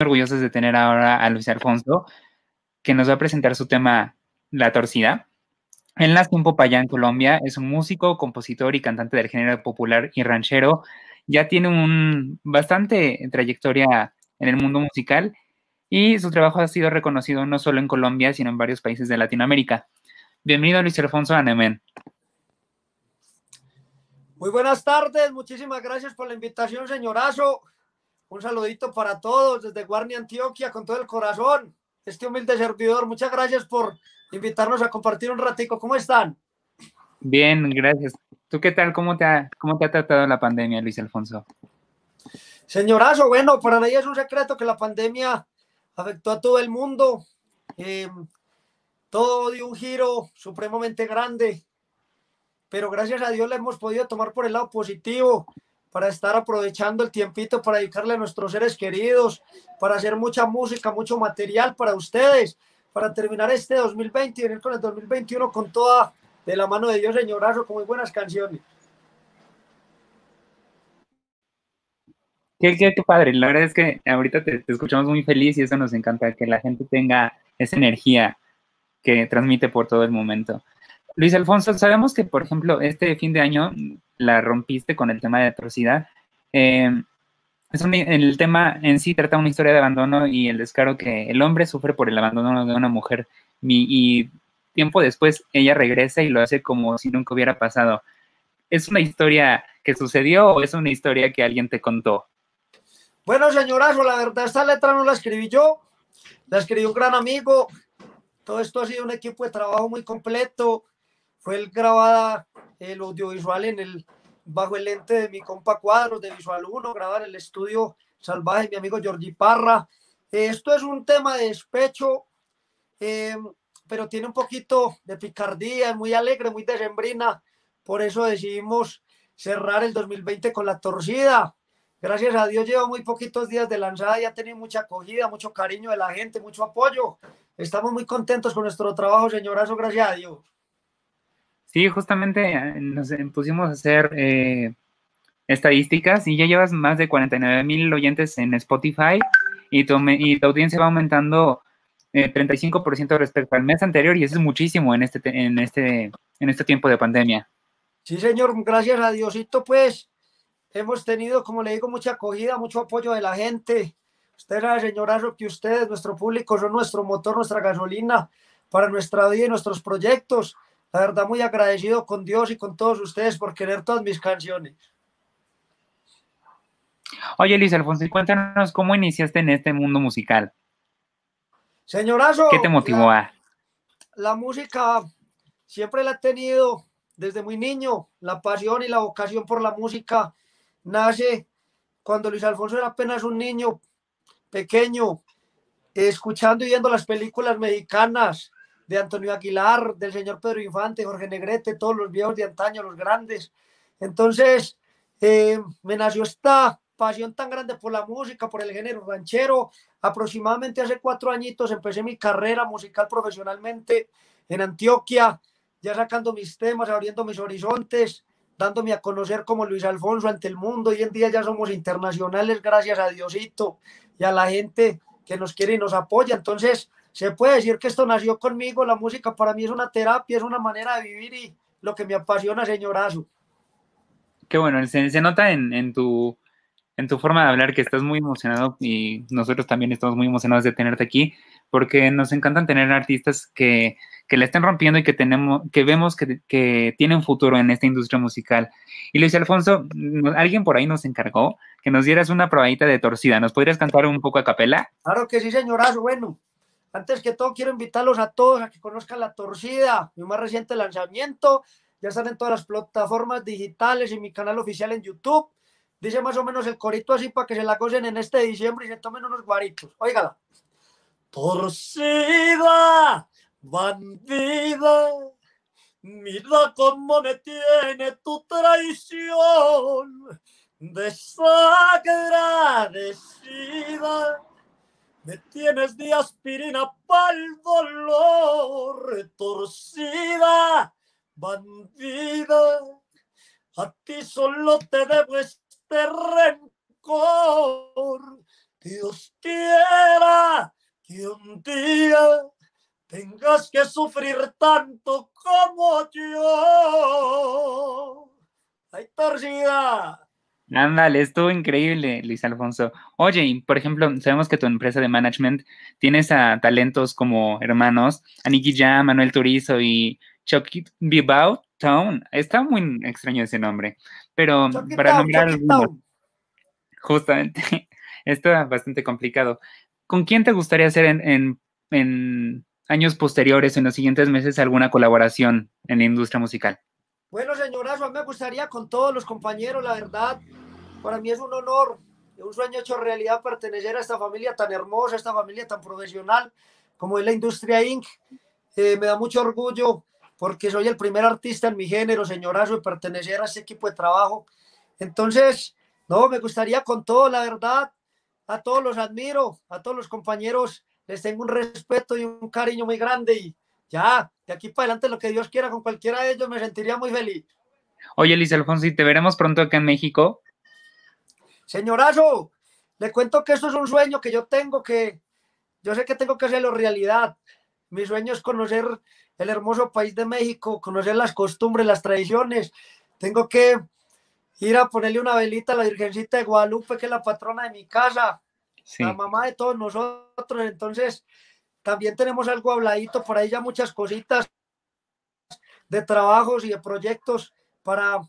orgullosos de tener ahora a Luis Alfonso, que nos va a presentar su tema La Torcida. Él nació en Popayán, Colombia, es un músico, compositor y cantante del género popular y ranchero. Ya tiene un bastante trayectoria en el mundo musical y su trabajo ha sido reconocido no solo en Colombia, sino en varios países de Latinoamérica. Bienvenido Luis Alfonso Anemén. Muy buenas tardes, muchísimas gracias por la invitación, señorazo. Un saludito para todos desde Guarnia, Antioquia, con todo el corazón. Este humilde servidor, muchas gracias por invitarnos a compartir un ratico. ¿Cómo están? Bien, gracias. ¿Tú qué tal? ¿Cómo te ha, cómo te ha tratado la pandemia, Luis Alfonso? Señorazo, bueno, para nadie es un secreto que la pandemia afectó a todo el mundo. Em, todo dio un giro supremamente grande, pero gracias a Dios le hemos podido tomar por el lado positivo para estar aprovechando el tiempito para dedicarle a nuestros seres queridos, para hacer mucha música, mucho material para ustedes, para terminar este 2020 y venir con el 2021 con toda de la mano de Dios, señorazo, con muy buenas canciones. Qué, qué, padre, la verdad es que ahorita te, escuchamos muy feliz y eso nos encanta, que la gente tenga esa energía que transmite por todo el momento. Luis Alfonso, sabemos que, por ejemplo, este fin de año la rompiste con el tema de atrocidad. Eh, es el tema en sí trata una historia de abandono y el descaro que el hombre sufre por el abandono de una mujer y tiempo después ella regresa y lo hace como si nunca hubiera pasado. ¿Es una historia que sucedió o es una historia que alguien te contó? Bueno, señorazo, la verdad, esta letra no la escribí yo, la escribió un gran amigo. Todo esto ha sido un equipo de trabajo muy completo. Fue grabada el audiovisual en el, bajo el lente de mi compa Cuadros de Visual 1, grabar el estudio salvaje, mi amigo Giorgi Parra. esto es un tema de despecho, em, pero tiene un poquito de picardía, es muy alegre, muy decembrina. Por eso decidimos cerrar el 2020 con la torcida. Gracias a Dios lleva muy poquitos días de lanzada y ha tenido mucha acogida, mucho cariño de la gente, mucho apoyo. Estamos muy contentos con nuestro trabajo, señorazo, gracias a Dios. Sí, justamente eh, nos pusimos a hacer eh, estadísticas y ya llevas más de 49 mil oyentes en Spotify y tu, y tu audiencia va aumentando eh, 35% respecto al mes anterior y eso es muchísimo en este, en, este, en este tiempo de pandemia. Sí, señor, gracias a Diosito, pues hemos tenido, como le digo, mucha acogida, mucho apoyo de la gente. Usted sabe, señorazo, que ustedes, nuestro público, son nuestro motor, nuestra gasolina para nuestra vida y nuestros proyectos. La verdad, muy agradecido con Dios y con todos ustedes por querer todas mis canciones. Oye, Luis Alfonso, cuéntanos cómo iniciaste en este mundo musical. Señorazo. ¿Qué te motivó a? La música siempre la he tenido desde muy niño, la pasión y la vocación por la música nace cuando Luis Alfonso era apenas un niño pequeño, escuchando y viendo las películas mexicanas de Antonio Aguilar, del señor Pedro Infante, Jorge Negrete, todos los viejos de antaño, los grandes. Entonces, eh, me nació esta pasión tan grande por la música, por el género ranchero. Aproximadamente hace cuatro añitos empecé mi carrera musical profesionalmente en Antioquia, ya sacando mis temas, abriendo mis horizontes dándome a conocer como Luis Alfonso ante el mundo. Hoy en día ya somos internacionales gracias a Diosito y a la gente que nos quiere y nos apoya. Entonces, se puede decir que esto nació conmigo. La música para mí es una terapia, es una manera de vivir y lo que me apasiona, señorazo. Qué bueno, se, nota en, en, tu, en tu forma de hablar que estás muy emocionado y nosotros también estamos muy emocionados de tenerte aquí porque nos encantan tener artistas que, que le estén rompiendo y que tenemos, que vemos que, que tienen futuro en esta industria musical. Y Luis Alfonso, alguien por ahí nos encargó que nos dieras una probadita de torcida. ¿Nos podrías cantar un poco a capela? Claro que sí, señorazo. Bueno, antes que todo quiero invitarlos a todos a que conozcan La Torcida, mi más reciente lanzamiento. Ya están en todas las plataformas digitales y mi canal oficial en YouTube. Dice más o menos el corito así para que se la gocen en este diciembre y se tomen unos guaritos. Óigala. Torcida, Bandida, mira cómo me tiene tu traición, desagradecida. Me tienes de aspirina para el dolor, retorcida, bandida. A ti solo te debo este rencor Dios quiera que un día tengas que sufrir tanto como yo. ¡Ay, torcida! Ándale, estuvo increíble, Luis Alfonso. Oye, y por ejemplo, sabemos que tu empresa de management tienes a talentos como hermanos, Aniki Ya, Manuel Turizo y Chucky Bibao Town. Está muy extraño ese nombre, pero para nombrar algunos, justamente, está bastante complicado. ¿Con quién te gustaría hacer en, en años posteriores, en los siguientes meses, alguna colaboración en la industria musical? Bueno, señorazo, a mí me gustaría con todos los compañeros, la verdad, para mí es un honor, un sueño hecho realidad pertenecer a esta familia tan hermosa, esta familia tan profesional como es la Industria Inc. Eh, me da mucho orgullo porque soy el primer artista en mi género, señorazo, de pertenecer a este equipo de trabajo. Entonces, no, me gustaría con todo, la verdad, a todos los admiro, a todos los compañeros les tengo un respeto y un cariño muy grande y ya, de aquí para adelante lo que Dios quiera con cualquiera de ellos me sentiría muy feliz. Oye, Luis Alfonso, ¿y te veremos pronto acá en México? Señorazo, le cuento que esto es un sueño que yo tengo, que yo sé que tengo que hacerlo realidad. Mi sueño es conocer el hermoso país de México, conocer las costumbres, las tradiciones. Tengo que ir a ponerle una velita a la Virgencita de Guadalupe, que es la patrona de mi casa, la mamá de todos nosotros. Entonces, también tenemos algo habladito por ahí, ya muchas cositas de trabajos y de proyectos para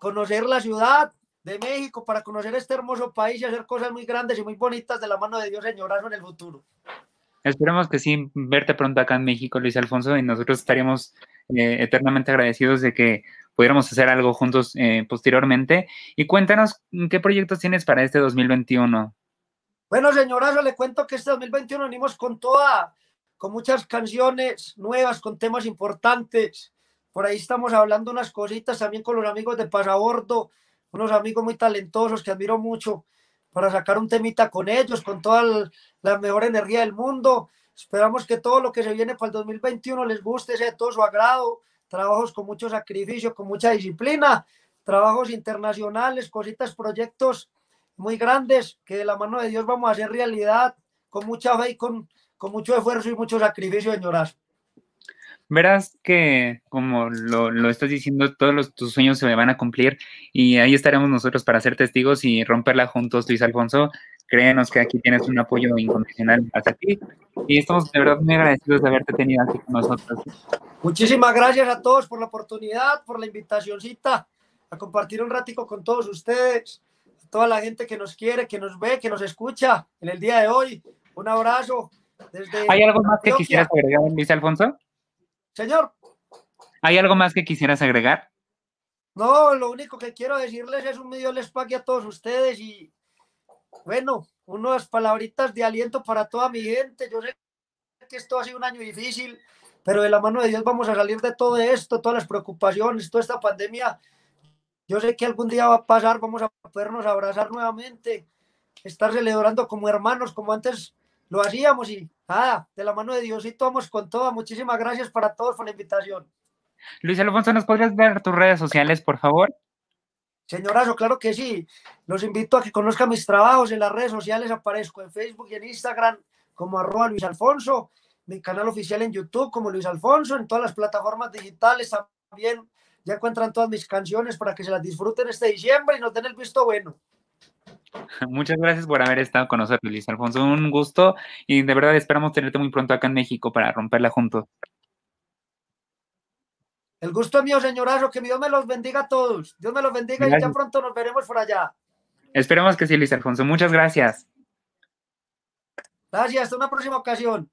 conocer la ciudad de México, para conocer este hermoso país y hacer cosas muy grandes y muy bonitas de la mano de Dios, señorazo, en el futuro. Esperemos que sí, verte pronto acá en México, Luis Alfonso, y nosotros estaríamos eh, eternamente agradecidos de que pudiéramos hacer algo juntos eh, posteriormente. Y cuéntanos, ¿qué proyectos tienes para este 2021? Bueno, señorazo, le cuento que este 2021 venimos con toda, con muchas canciones nuevas, con temas importantes. Por ahí estamos hablando unas cositas también con los amigos de Pasabordo, unos amigos muy talentosos que admiro mucho para sacar un temita con ellos, con toda la mejor energía del mundo. Esperamos que todo lo que se viene para el 2021 les guste, sea de todo su agrado. Trabajos con mucho sacrificio, con mucha disciplina, trabajos internacionales, cositas, proyectos muy grandes que de la mano de Dios vamos a hacer realidad con mucha fe y con, con mucho esfuerzo y mucho sacrificio, señoras. Verás que, como lo, lo estás diciendo, todos los, tus sueños se van a cumplir y ahí estaremos nosotros para ser testigos y romperla juntos, Luis Alfonso. Créenos que aquí tienes un apoyo incondicional hacia ti y estamos de verdad muy agradecidos de haberte tenido aquí con nosotros. Muchísimas gracias a todos por la oportunidad, por la invitacióncita a compartir un ratico con todos ustedes toda la gente que nos quiere, que nos ve, que nos escucha en el día de hoy. Un abrazo. Desde ¿Hay algo más que quisieras agregar, Luis Alfonso? Señor. ¿Hay algo más que quisieras agregar? No, lo único que quiero decirles es un medio les pague a todos ustedes y bueno, unas palabritas de aliento para toda mi gente. Yo sé que esto ha sido un año difícil, pero de la mano de Dios vamos a salir de todo esto, todas las preocupaciones, toda esta pandemia yo sé que algún día va a pasar, vamos a podernos abrazar nuevamente, estar celebrando como hermanos, como antes lo hacíamos y nada, de la mano de Diosito vamos con todo. Muchísimas gracias para todos por la invitación. Luis Alfonso, ¿nos podrías dar tus redes sociales, por favor? Señorazo, claro que sí. Los invito a que conozcan mis trabajos en las redes sociales. Aparezco en Facebook y en Instagram como arroba Luis Alfonso, mi canal oficial en YouTube como Luis Alfonso, en todas las plataformas digitales también ya encuentran todas mis canciones para que se las disfruten este diciembre y nos den el visto bueno. Muchas gracias por haber estado con nosotros, Luis Alfonso. Un gusto y de verdad esperamos tenerte muy pronto acá en México para romperla juntos. El gusto es mío, señorazo. Que Dios me los bendiga a todos. Dios me los bendiga y ya pronto nos veremos por allá. Esperemos que sí, Luis Alfonso. Muchas gracias. Gracias. Hasta una próxima ocasión.